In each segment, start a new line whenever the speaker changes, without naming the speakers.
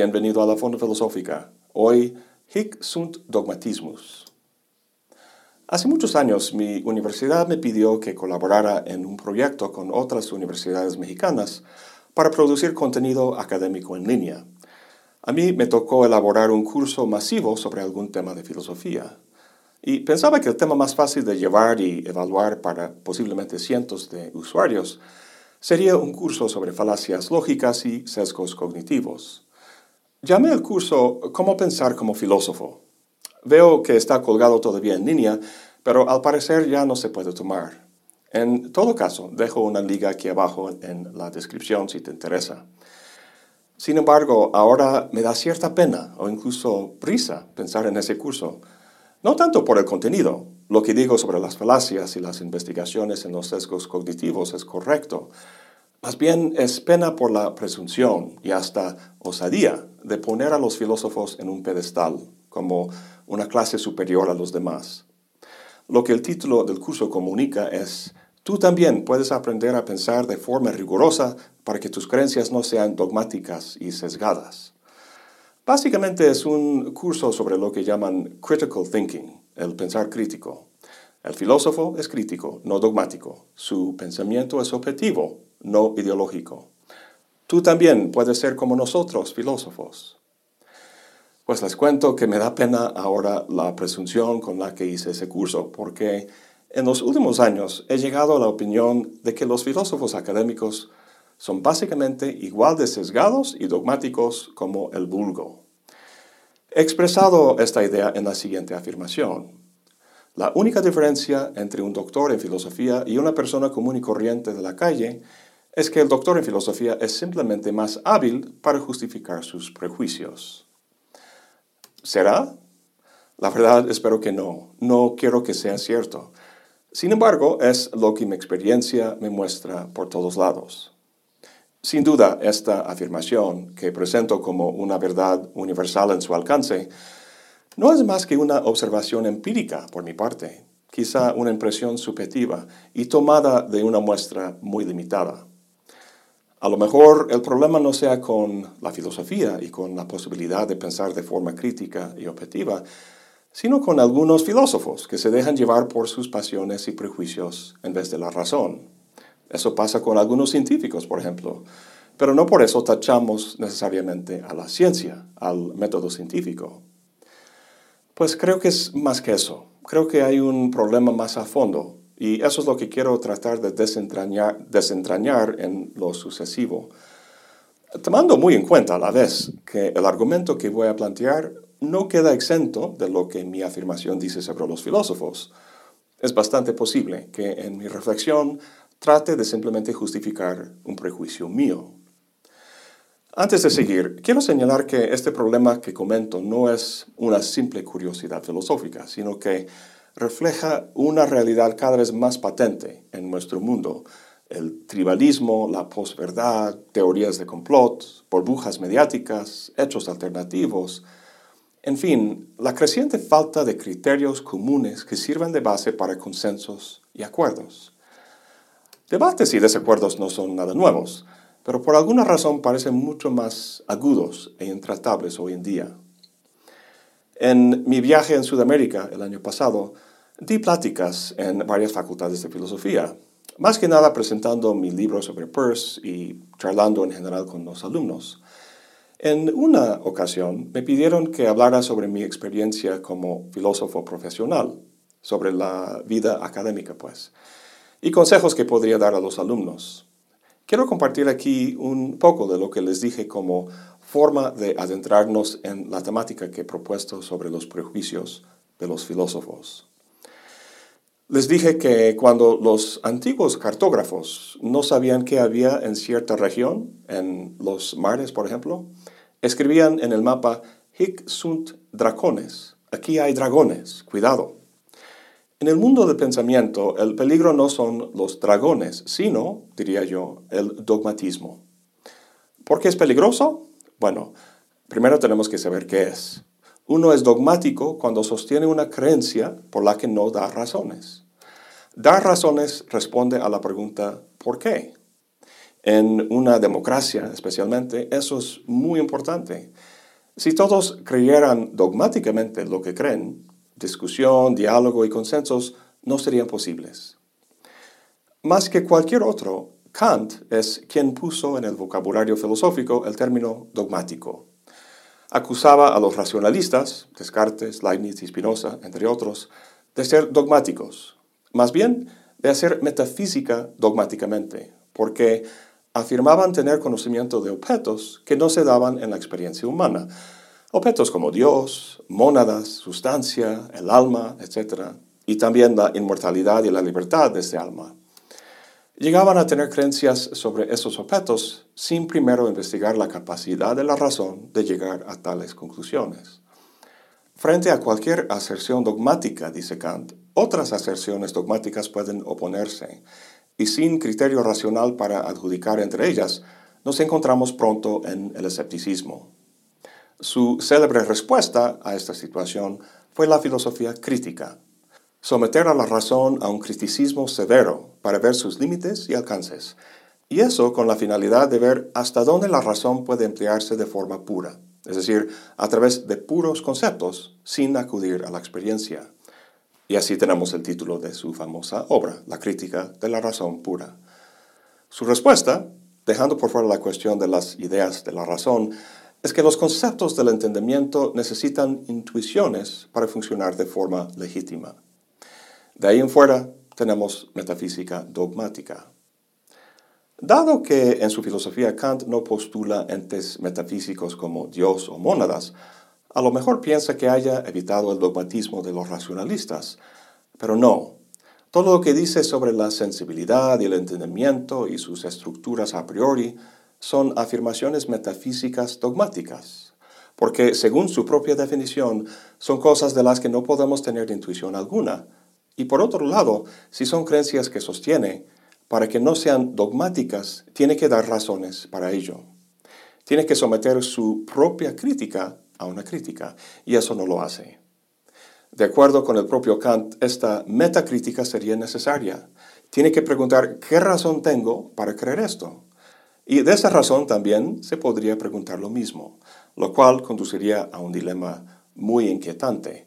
bienvenido a la Fonda Filosófica. Hoy, Hic sunt dogmatismus. Hace muchos años mi universidad me pidió que colaborara en un proyecto con otras universidades mexicanas para producir contenido académico en línea. A mí me tocó elaborar un curso masivo sobre algún tema de filosofía. Y pensaba que el tema más fácil de llevar y evaluar para posiblemente cientos de usuarios sería un curso sobre falacias lógicas y sesgos cognitivos. Llamé el curso Cómo pensar como filósofo. Veo que está colgado todavía en línea, pero al parecer ya no se puede tomar. En todo caso, dejo una liga aquí abajo en la descripción si te interesa. Sin embargo, ahora me da cierta pena o incluso prisa pensar en ese curso. No tanto por el contenido, lo que digo sobre las falacias y las investigaciones en los sesgos cognitivos es correcto. Más bien es pena por la presunción y hasta osadía de poner a los filósofos en un pedestal, como una clase superior a los demás. Lo que el título del curso comunica es, tú también puedes aprender a pensar de forma rigurosa para que tus creencias no sean dogmáticas y sesgadas. Básicamente es un curso sobre lo que llaman critical thinking, el pensar crítico. El filósofo es crítico, no dogmático. Su pensamiento es objetivo, no ideológico. Tú también puedes ser como nosotros, filósofos. Pues les cuento que me da pena ahora la presunción con la que hice ese curso, porque en los últimos años he llegado a la opinión de que los filósofos académicos son básicamente igual de sesgados y dogmáticos como el vulgo. He expresado esta idea en la siguiente afirmación. La única diferencia entre un doctor en filosofía y una persona común y corriente de la calle es que el doctor en filosofía es simplemente más hábil para justificar sus prejuicios. ¿Será? La verdad espero que no. No quiero que sea cierto. Sin embargo, es lo que mi experiencia me muestra por todos lados. Sin duda, esta afirmación, que presento como una verdad universal en su alcance, no es más que una observación empírica por mi parte, quizá una impresión subjetiva y tomada de una muestra muy limitada. A lo mejor el problema no sea con la filosofía y con la posibilidad de pensar de forma crítica y objetiva, sino con algunos filósofos que se dejan llevar por sus pasiones y prejuicios en vez de la razón. Eso pasa con algunos científicos, por ejemplo. Pero no por eso tachamos necesariamente a la ciencia, al método científico. Pues creo que es más que eso. Creo que hay un problema más a fondo y eso es lo que quiero tratar de desentrañar, en lo sucesivo. Tomando muy en cuenta a la vez que el argumento que voy a plantear no queda exento de lo que mi afirmación dice sobre los filósofos. Es bastante posible que en mi reflexión trate de simplemente justificar un prejuicio mío. Antes de seguir, quiero señalar que este problema que comento no es una simple curiosidad filosófica, sino que refleja una realidad cada vez más patente en nuestro mundo. El tribalismo, la posverdad, teorías de complot, burbujas mediáticas, hechos alternativos, en fin, la creciente falta de criterios comunes que sirvan de base para consensos y acuerdos. Debates y desacuerdos no son nada nuevos, pero por alguna razón parecen mucho más agudos e intratables hoy en día. En mi viaje en Sudamérica el año pasado, di pláticas en varias facultades de filosofía, más que nada presentando mi libro sobre Peirce y charlando en general con los alumnos. En una ocasión me pidieron que hablara sobre mi experiencia como filósofo profesional, sobre la vida académica, pues y consejos que podría dar a los alumnos. Quiero compartir aquí un poco de lo que les dije como forma de adentrarnos en la temática que he propuesto sobre los prejuicios de los filósofos. Les dije que cuando los antiguos cartógrafos no sabían qué había en cierta región, en los mares por ejemplo, escribían en el mapa Hic sunt dracones, aquí hay dragones, cuidado. En el mundo del pensamiento, el peligro no son los dragones, sino, diría yo, el dogmatismo. ¿Por qué es peligroso? Bueno, primero tenemos que saber qué es. Uno es dogmático cuando sostiene una creencia por la que no da razones. Dar razones responde a la pregunta ¿por qué? En una democracia especialmente, eso es muy importante. Si todos creyeran dogmáticamente lo que creen, discusión, diálogo y consensos no serían posibles. Más que cualquier otro, Kant es quien puso en el vocabulario filosófico el término dogmático. Acusaba a los racionalistas, Descartes, Leibniz y Spinoza, entre otros, de ser dogmáticos, más bien de hacer metafísica dogmáticamente, porque afirmaban tener conocimiento de objetos que no se daban en la experiencia humana. Objetos como Dios, mónadas, sustancia, el alma, etc. Y también la inmortalidad y la libertad de ese alma. Llegaban a tener creencias sobre esos objetos sin primero investigar la capacidad de la razón de llegar a tales conclusiones. Frente a cualquier aserción dogmática, dice Kant, otras aserciones dogmáticas pueden oponerse, y sin criterio racional para adjudicar entre ellas, nos encontramos pronto en el escepticismo. Su célebre respuesta a esta situación fue la filosofía crítica, someter a la razón a un criticismo severo para ver sus límites y alcances, y eso con la finalidad de ver hasta dónde la razón puede emplearse de forma pura, es decir, a través de puros conceptos, sin acudir a la experiencia. Y así tenemos el título de su famosa obra, La crítica de la razón pura. Su respuesta, dejando por fuera la cuestión de las ideas de la razón, es que los conceptos del entendimiento necesitan intuiciones para funcionar de forma legítima. De ahí en fuera tenemos metafísica dogmática. Dado que en su filosofía Kant no postula entes metafísicos como Dios o mónadas, a lo mejor piensa que haya evitado el dogmatismo de los racionalistas, pero no. Todo lo que dice sobre la sensibilidad y el entendimiento y sus estructuras a priori son afirmaciones metafísicas dogmáticas, porque según su propia definición son cosas de las que no podemos tener intuición alguna. Y por otro lado, si son creencias que sostiene, para que no sean dogmáticas, tiene que dar razones para ello. Tiene que someter su propia crítica a una crítica, y eso no lo hace. De acuerdo con el propio Kant, esta metacrítica sería necesaria. Tiene que preguntar qué razón tengo para creer esto. Y de esa razón también se podría preguntar lo mismo, lo cual conduciría a un dilema muy inquietante.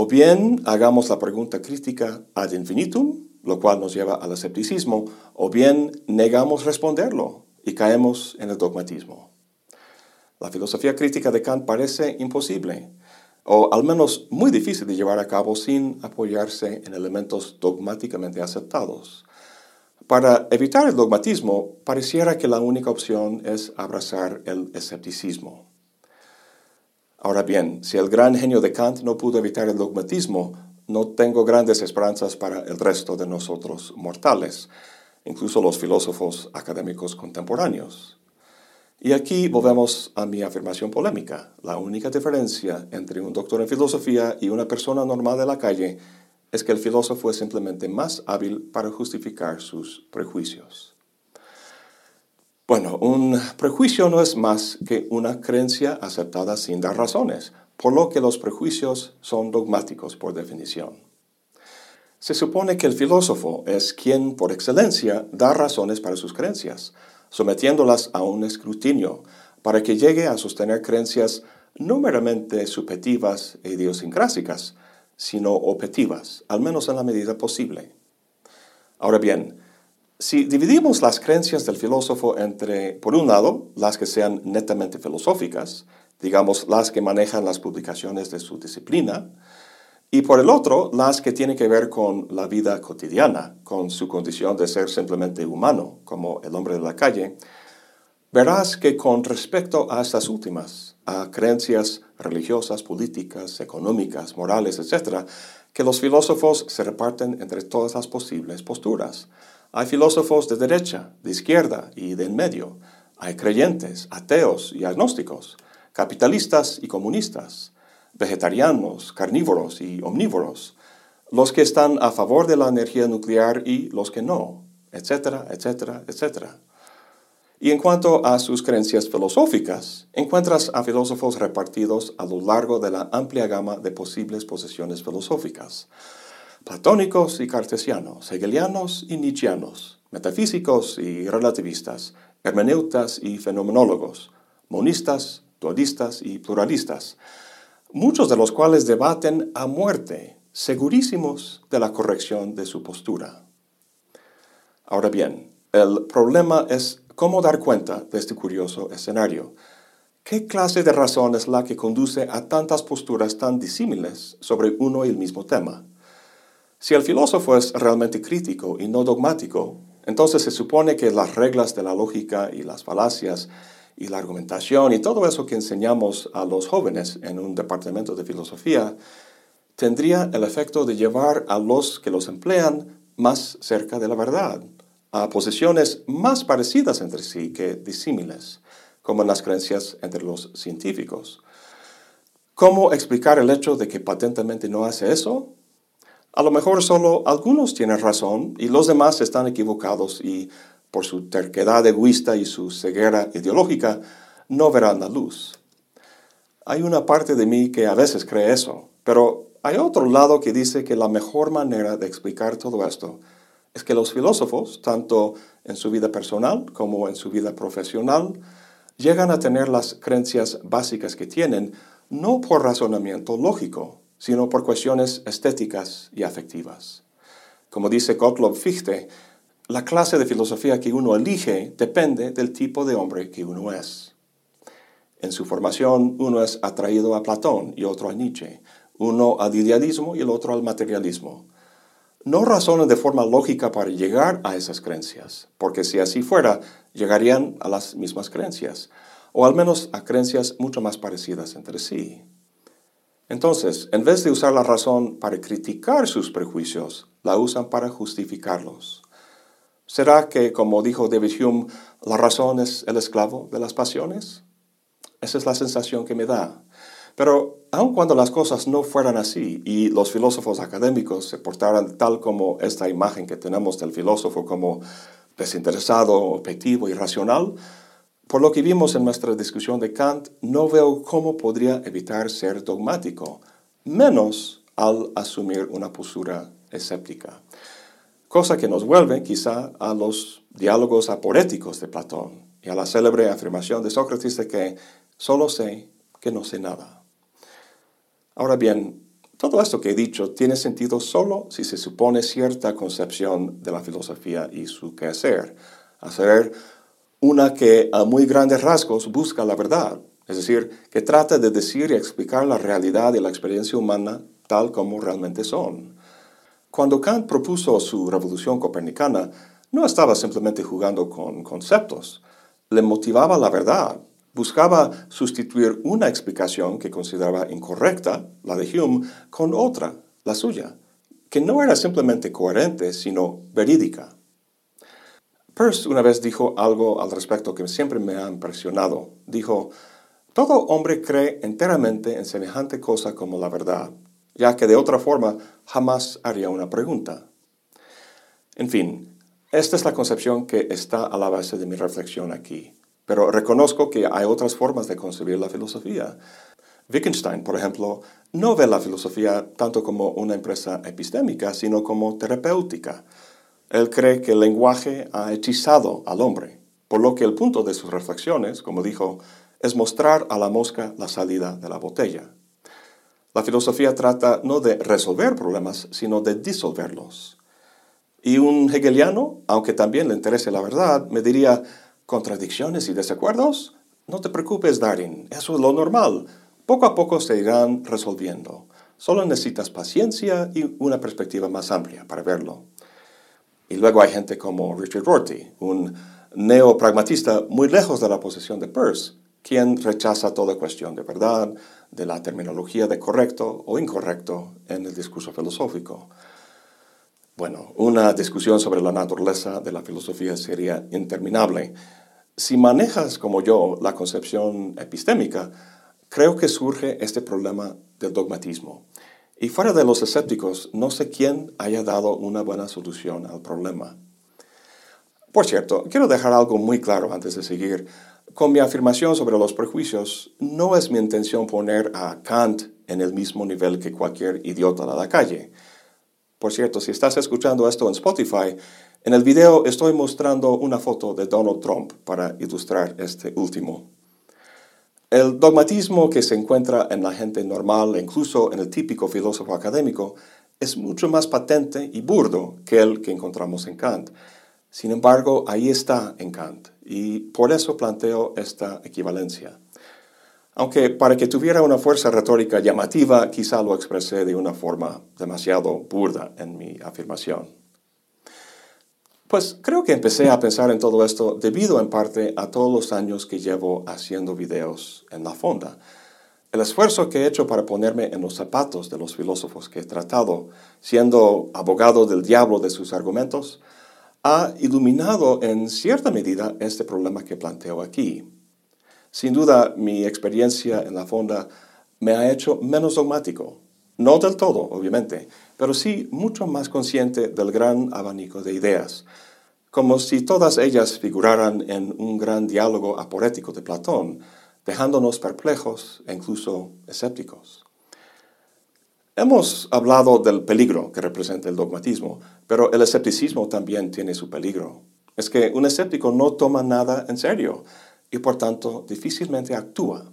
O bien hagamos la pregunta crítica ad infinitum, lo cual nos lleva al escepticismo, o bien negamos responderlo y caemos en el dogmatismo. La filosofía crítica de Kant parece imposible, o al menos muy difícil de llevar a cabo sin apoyarse en elementos dogmáticamente aceptados. Para evitar el dogmatismo, pareciera que la única opción es abrazar el escepticismo. Ahora bien, si el gran genio de Kant no pudo evitar el dogmatismo, no tengo grandes esperanzas para el resto de nosotros mortales, incluso los filósofos académicos contemporáneos. Y aquí volvemos a mi afirmación polémica. La única diferencia entre un doctor en filosofía y una persona normal de la calle es que el filósofo es simplemente más hábil para justificar sus prejuicios. Bueno, un prejuicio no es más que una creencia aceptada sin dar razones, por lo que los prejuicios son dogmáticos por definición. Se supone que el filósofo es quien por excelencia da razones para sus creencias, sometiéndolas a un escrutinio para que llegue a sostener creencias no meramente subjetivas e idiosincrásicas, sino objetivas, al menos en la medida posible. Ahora bien, si dividimos las creencias del filósofo entre, por un lado, las que sean netamente filosóficas, digamos las que manejan las publicaciones de su disciplina, y por el otro, las que tienen que ver con la vida cotidiana, con su condición de ser simplemente humano, como el hombre de la calle, verás que con respecto a estas últimas, a creencias religiosas, políticas, económicas, morales, etc., que los filósofos se reparten entre todas las posibles posturas. Hay filósofos de derecha, de izquierda y de en medio. Hay creyentes, ateos y agnósticos, capitalistas y comunistas vegetarianos, carnívoros y omnívoros, los que están a favor de la energía nuclear y los que no, etcétera, etcétera, etcétera. Y en cuanto a sus creencias filosóficas, encuentras a filósofos repartidos a lo largo de la amplia gama de posibles posiciones filosóficas. Platónicos y cartesianos, hegelianos y nietzscheanos, metafísicos y relativistas, hermeneutas y fenomenólogos, monistas dualistas y pluralistas, muchos de los cuales debaten a muerte, segurísimos de la corrección de su postura. Ahora bien, el problema es cómo dar cuenta de este curioso escenario. ¿Qué clase de razón es la que conduce a tantas posturas tan disímiles sobre uno y el mismo tema? Si el filósofo es realmente crítico y no dogmático, entonces se supone que las reglas de la lógica y las falacias y la argumentación y todo eso que enseñamos a los jóvenes en un departamento de filosofía tendría el efecto de llevar a los que los emplean más cerca de la verdad, a posiciones más parecidas entre sí que disímiles como en las creencias entre los científicos. ¿Cómo explicar el hecho de que patentemente no hace eso? A lo mejor solo algunos tienen razón y los demás están equivocados y por su terquedad egoísta y su ceguera ideológica no verán la luz. Hay una parte de mí que a veces cree eso, pero hay otro lado que dice que la mejor manera de explicar todo esto es que los filósofos, tanto en su vida personal como en su vida profesional, llegan a tener las creencias básicas que tienen no por razonamiento lógico, sino por cuestiones estéticas y afectivas. Como dice Gottlob Fichte, la clase de filosofía que uno elige depende del tipo de hombre que uno es. En su formación, uno es atraído a Platón y otro a Nietzsche, uno al idealismo y el otro al materialismo. No razonan de forma lógica para llegar a esas creencias, porque si así fuera, llegarían a las mismas creencias, o al menos a creencias mucho más parecidas entre sí. Entonces, en vez de usar la razón para criticar sus prejuicios, la usan para justificarlos. ¿Será que, como dijo David Hume, la razón es el esclavo de las pasiones? Esa es la sensación que me da. Pero aun cuando las cosas no fueran así y los filósofos académicos se portaran tal como esta imagen que tenemos del filósofo como desinteresado, objetivo y racional, por lo que vimos en nuestra discusión de Kant, no veo cómo podría evitar ser dogmático, menos al asumir una postura escéptica. Cosa que nos vuelve quizá a los diálogos aporéticos de Platón y a la célebre afirmación de Sócrates de que solo sé que no sé nada. Ahora bien, todo esto que he dicho tiene sentido solo si se supone cierta concepción de la filosofía y su quehacer, hacer una que a muy grandes rasgos busca la verdad, es decir, que trata de decir y explicar la realidad y la experiencia humana tal como realmente son. Cuando Kant propuso su revolución copernicana, no estaba simplemente jugando con conceptos, le motivaba la verdad, buscaba sustituir una explicación que consideraba incorrecta, la de Hume, con otra, la suya, que no era simplemente coherente, sino verídica. Peirce una vez dijo algo al respecto que siempre me ha impresionado. Dijo, todo hombre cree enteramente en semejante cosa como la verdad, ya que de otra forma jamás haría una pregunta. En fin, esta es la concepción que está a la base de mi reflexión aquí. Pero reconozco que hay otras formas de concebir la filosofía. Wittgenstein, por ejemplo, no ve la filosofía tanto como una empresa epistémica, sino como terapéutica. Él cree que el lenguaje ha hechizado al hombre, por lo que el punto de sus reflexiones, como dijo, es mostrar a la mosca la salida de la botella. La filosofía trata no de resolver problemas, sino de disolverlos. Y un hegeliano, aunque también le interese la verdad, me diría, contradicciones y desacuerdos? No te preocupes, Darin, eso es lo normal. Poco a poco se irán resolviendo. Solo necesitas paciencia y una perspectiva más amplia para verlo. Y luego hay gente como Richard Rorty, un neopragmatista muy lejos de la posición de Peirce, quien rechaza toda cuestión de verdad, de la terminología de correcto o incorrecto en el discurso filosófico. Bueno, una discusión sobre la naturaleza de la filosofía sería interminable. Si manejas como yo la concepción epistémica, creo que surge este problema del dogmatismo. Y fuera de los escépticos, no sé quién haya dado una buena solución al problema. Por cierto, quiero dejar algo muy claro antes de seguir. Con mi afirmación sobre los prejuicios, no es mi intención poner a Kant en el mismo nivel que cualquier idiota de la calle. Por cierto, si estás escuchando esto en Spotify, en el video estoy mostrando una foto de Donald Trump para ilustrar este último. El dogmatismo que se encuentra en la gente normal e incluso en el típico filósofo académico es mucho más patente y burdo que el que encontramos en Kant. Sin embargo, ahí está en Kant y por eso planteo esta equivalencia. Aunque para que tuviera una fuerza retórica llamativa, quizá lo expresé de una forma demasiado burda en mi afirmación. Pues creo que empecé a pensar en todo esto debido en parte a todos los años que llevo haciendo videos en la fonda. El esfuerzo que he hecho para ponerme en los zapatos de los filósofos que he tratado, siendo abogado del diablo de sus argumentos, ha iluminado en cierta medida este problema que planteo aquí. Sin duda, mi experiencia en la fonda me ha hecho menos dogmático. No del todo, obviamente, pero sí mucho más consciente del gran abanico de ideas, como si todas ellas figuraran en un gran diálogo aporético de Platón, dejándonos perplejos e incluso escépticos. Hemos hablado del peligro que representa el dogmatismo, pero el escepticismo también tiene su peligro. Es que un escéptico no toma nada en serio, y por tanto difícilmente actúa.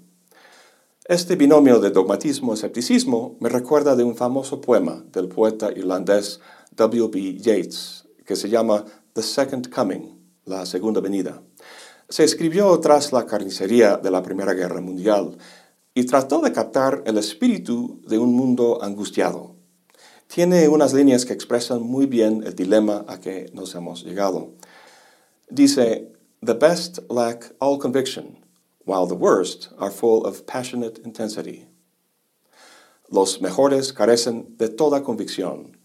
Este binomio de dogmatismo-escepticismo me recuerda de un famoso poema del poeta irlandés W.B. Yeats que se llama The Second Coming, la segunda venida. Se escribió tras la carnicería de la Primera Guerra Mundial y trató de captar el espíritu de un mundo angustiado. Tiene unas líneas que expresan muy bien el dilema a que nos hemos llegado. Dice, The best lack all conviction, while the worst are full of passionate intensity. Los mejores carecen de toda convicción,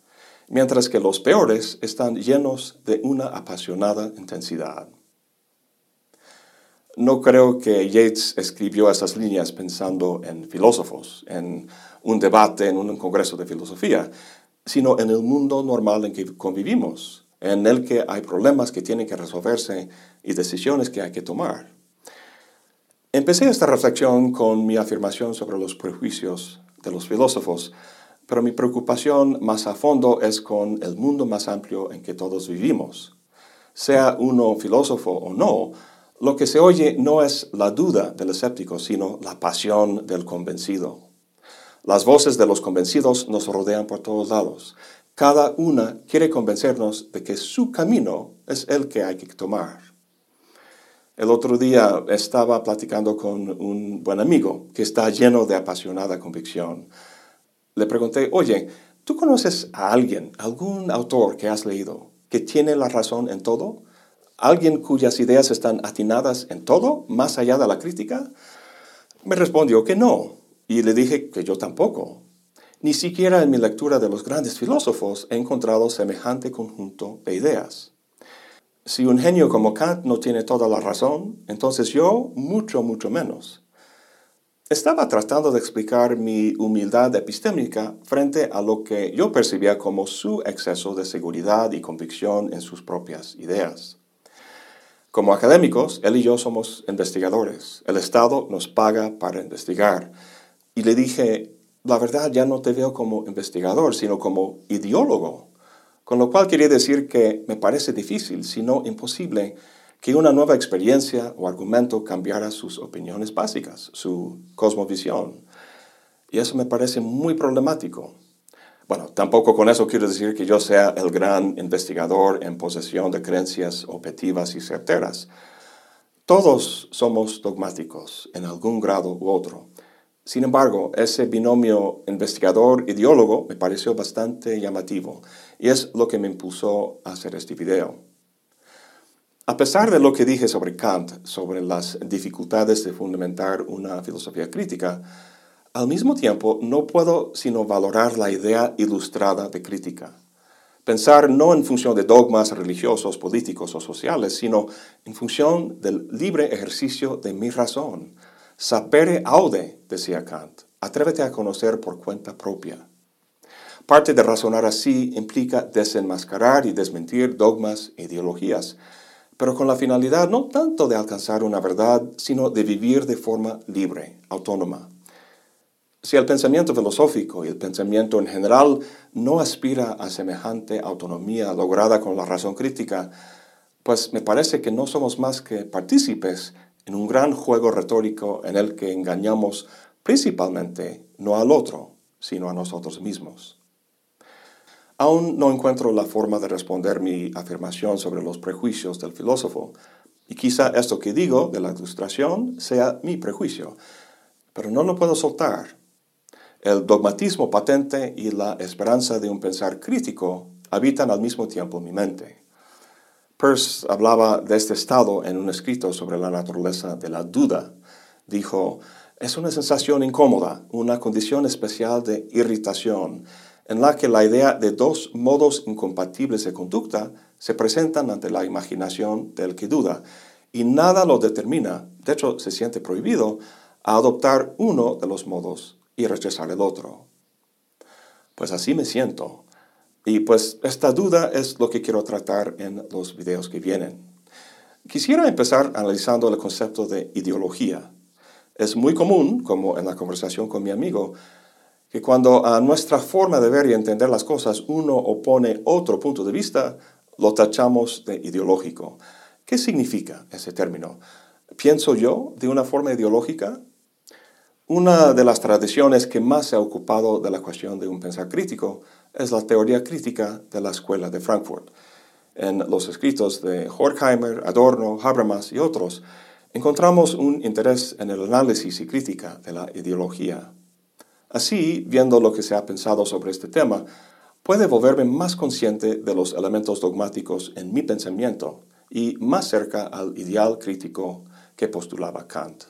mientras que los peores están llenos de una apasionada intensidad. No creo que Yates escribió esas líneas pensando en filósofos, en un debate, en un congreso de filosofía, sino en el mundo normal en que convivimos, en el que hay problemas que tienen que resolverse y decisiones que hay que tomar. Empecé esta reflexión con mi afirmación sobre los prejuicios de los filósofos, pero mi preocupación más a fondo es con el mundo más amplio en que todos vivimos. Sea uno filósofo o no, lo que se oye no es la duda del escéptico, sino la pasión del convencido. Las voces de los convencidos nos rodean por todos lados. Cada una quiere convencernos de que su camino es el que hay que tomar. El otro día estaba platicando con un buen amigo que está lleno de apasionada convicción. Le pregunté, oye, ¿tú conoces a alguien, algún autor que has leído, que tiene la razón en todo? ¿Alguien cuyas ideas están atinadas en todo, más allá de la crítica? Me respondió que no, y le dije que yo tampoco. Ni siquiera en mi lectura de los grandes filósofos he encontrado semejante conjunto de ideas. Si un genio como Kant no tiene toda la razón, entonces yo mucho, mucho menos. Estaba tratando de explicar mi humildad epistémica frente a lo que yo percibía como su exceso de seguridad y convicción en sus propias ideas. Como académicos, él y yo somos investigadores. El Estado nos paga para investigar. Y le dije, la verdad ya no te veo como investigador, sino como ideólogo, con lo cual quería decir que me parece difícil, si no imposible, que una nueva experiencia o argumento cambiara sus opiniones básicas, su cosmovisión. Y eso me parece muy problemático. Bueno, tampoco con eso quiero decir que yo sea el gran investigador en posesión de creencias objetivas y certeras. Todos somos dogmáticos en algún grado u otro. Sin embargo, ese binomio investigador-ideólogo me pareció bastante llamativo y es lo que me impulsó a hacer este video. A pesar de lo que dije sobre Kant, sobre las dificultades de fundamentar una filosofía crítica, al mismo tiempo no puedo sino valorar la idea ilustrada de crítica. Pensar no en función de dogmas religiosos, políticos o sociales, sino en función del libre ejercicio de mi razón, Sapere aude, decía Kant, atrévete a conocer por cuenta propia. Parte de razonar así implica desenmascarar y desmentir dogmas e ideologías, pero con la finalidad no tanto de alcanzar una verdad, sino de vivir de forma libre, autónoma. Si el pensamiento filosófico y el pensamiento en general no aspira a semejante autonomía lograda con la razón crítica, pues me parece que no somos más que partícipes en un gran juego retórico en el que engañamos principalmente no al otro, sino a nosotros mismos. Aún no encuentro la forma de responder mi afirmación sobre los prejuicios del filósofo, y quizá esto que digo de la ilustración sea mi prejuicio, pero no lo puedo soltar. El dogmatismo patente y la esperanza de un pensar crítico habitan al mismo tiempo mi mente. Peirce hablaba de este estado en un escrito sobre la naturaleza de la duda. Dijo, es una sensación incómoda, una condición especial de irritación, en la que la idea de dos modos incompatibles de conducta se presentan ante la imaginación del que duda, y nada lo determina, de hecho se siente prohibido, a adoptar uno de los modos y rechazar el otro. Pues así me siento. Y pues esta duda es lo que quiero tratar en los videos que vienen. Quisiera empezar analizando el concepto de ideología. Es muy común, como en la conversación con mi amigo, que cuando a nuestra forma de ver y entender las cosas uno opone otro punto de vista, lo tachamos de ideológico. ¿Qué significa ese término? ¿Pienso yo de una forma ideológica? Una de las tradiciones que más se ha ocupado de la cuestión de un pensar crítico es la teoría crítica de la Escuela de Frankfurt. En los escritos de Horkheimer, Adorno, Habermas y otros, encontramos un interés en el análisis y crítica de la ideología. Así, viendo lo que se ha pensado sobre este tema, puede volverme más consciente de los elementos dogmáticos en mi pensamiento y más cerca al ideal crítico que postulaba Kant.